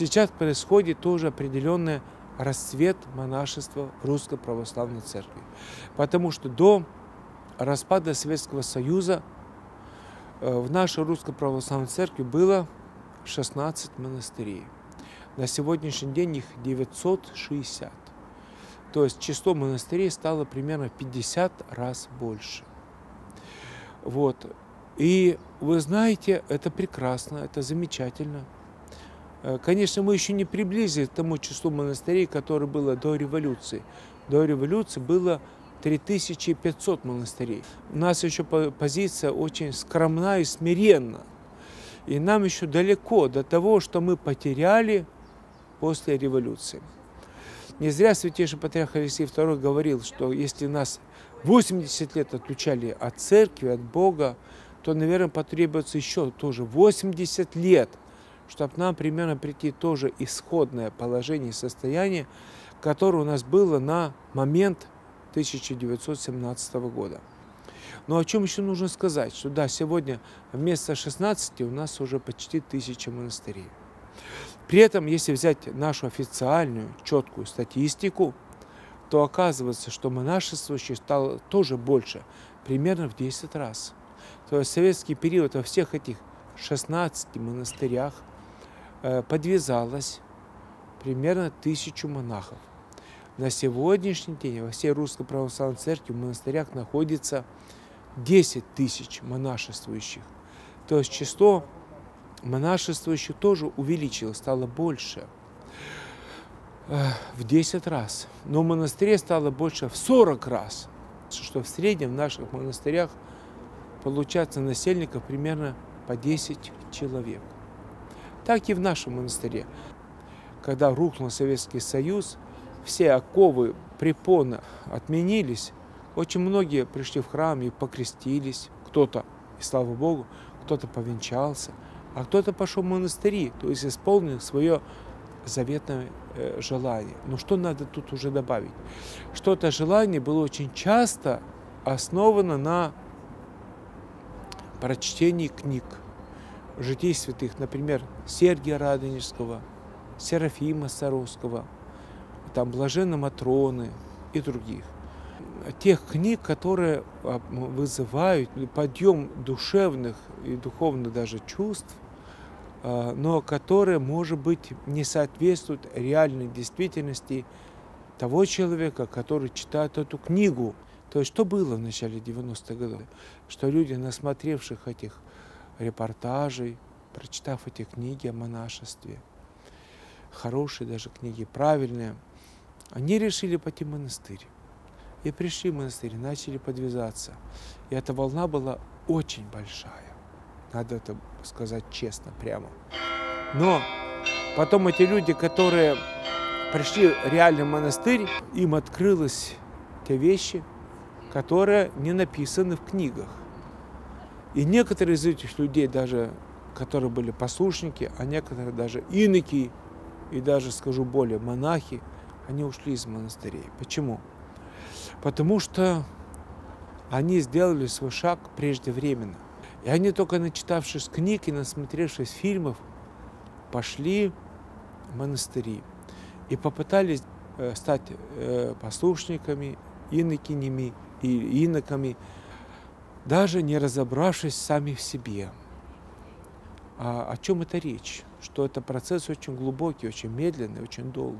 Сейчас происходит тоже определенный расцвет монашества в Русской Православной Церкви. Потому что до распада Советского Союза э, в нашей Русской Православной Церкви было 16 монастырей. На сегодняшний день их 960. То есть число монастырей стало примерно 50 раз больше. Вот. И вы знаете, это прекрасно, это замечательно. Э, конечно, мы еще не приблизились к тому числу монастырей, которое было до революции. До революции было 3500 монастырей. У нас еще позиция очень скромна и смиренна. И нам еще далеко до того, что мы потеряли после революции. Не зря святейший патриарх Алексей II говорил, что если нас 80 лет отлучали от церкви, от Бога, то, наверное, потребуется еще тоже 80 лет, чтобы нам примерно прийти тоже исходное положение состояние, которое у нас было на момент 1917 года. Но о чем еще нужно сказать? Что да, сегодня вместо 16 у нас уже почти тысяча монастырей. При этом, если взять нашу официальную, четкую статистику, то оказывается, что монашествующих стало тоже больше, примерно в 10 раз. То есть советский период во всех этих 16 монастырях подвязалось примерно тысячу монахов. На сегодняшний день во всей Русской Православной Церкви в монастырях находится 10 тысяч монашествующих. То есть число монашествующих тоже увеличилось, стало больше в 10 раз. Но в монастыре стало больше в 40 раз, что в среднем в наших монастырях получается насельников примерно по 10 человек. Так и в нашем монастыре. Когда рухнул Советский Союз, все оковы, препоны отменились, очень многие пришли в храм и покрестились. Кто-то, и слава Богу, кто-то повенчался, а кто-то пошел в монастыри, то есть исполнил свое заветное э, желание. Но что надо тут уже добавить? Что это желание было очень часто основано на прочтении книг, житий святых, например, Сергия Радонежского, Серафима Саровского, там Блаженна Матроны и других. Тех книг, которые а, вызывают подъем душевных и духовных даже чувств, а, но которые, может быть, не соответствуют реальной действительности того человека, который читает эту книгу. То есть что было в начале 90-х годов? Что люди, насмотревших этих репортажей, прочитав эти книги о монашестве, хорошие даже книги, правильные, они решили пойти в монастырь. И пришли в монастырь, начали подвязаться. И эта волна была очень большая. Надо это сказать честно, прямо. Но потом эти люди, которые пришли реально в монастырь, им открылись те вещи, которые не написаны в книгах. И некоторые из этих людей, даже которые были послушники, а некоторые даже иноки, и даже, скажу более, монахи, они ушли из монастырей. Почему? Потому что они сделали свой шаг преждевременно. И они только начитавшись книг и насмотревшись фильмов, пошли в монастыри и попытались э, стать э, послушниками, инокинями и иноками, даже не разобравшись сами в себе. А о чем это речь? Что это процесс очень глубокий, очень медленный, очень долгий.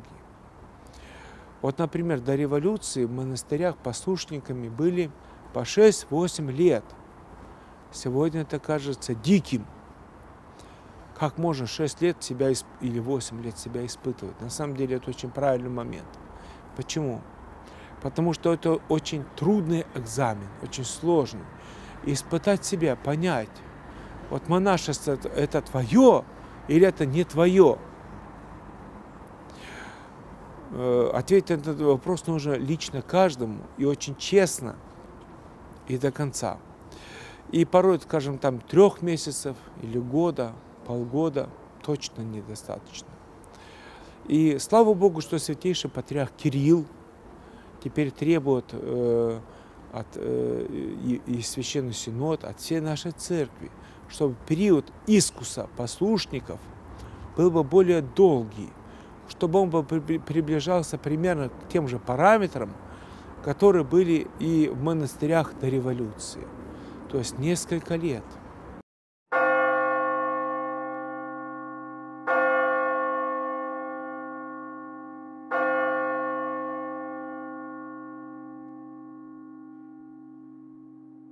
Вот, например, до революции в монастырях послушниками были по 6-8 лет – Сегодня это кажется диким. Как можно 6 лет себя или 8 лет себя испытывать? На самом деле это очень правильный момент. Почему? Потому что это очень трудный экзамен, очень сложный. Испытать себя, понять, вот монашество это твое или это не твое. Э, ответить на этот вопрос нужно лично каждому и очень честно и до конца. И порой, скажем, там трех месяцев или года, полгода точно недостаточно. И слава Богу, что святейший патриарх Кирилл теперь требует э, от, э, и Священный Синод, от всей нашей церкви, чтобы период искуса послушников был бы более долгий, чтобы он бы приближался примерно к тем же параметрам, которые были и в монастырях до революции. То есть несколько лет –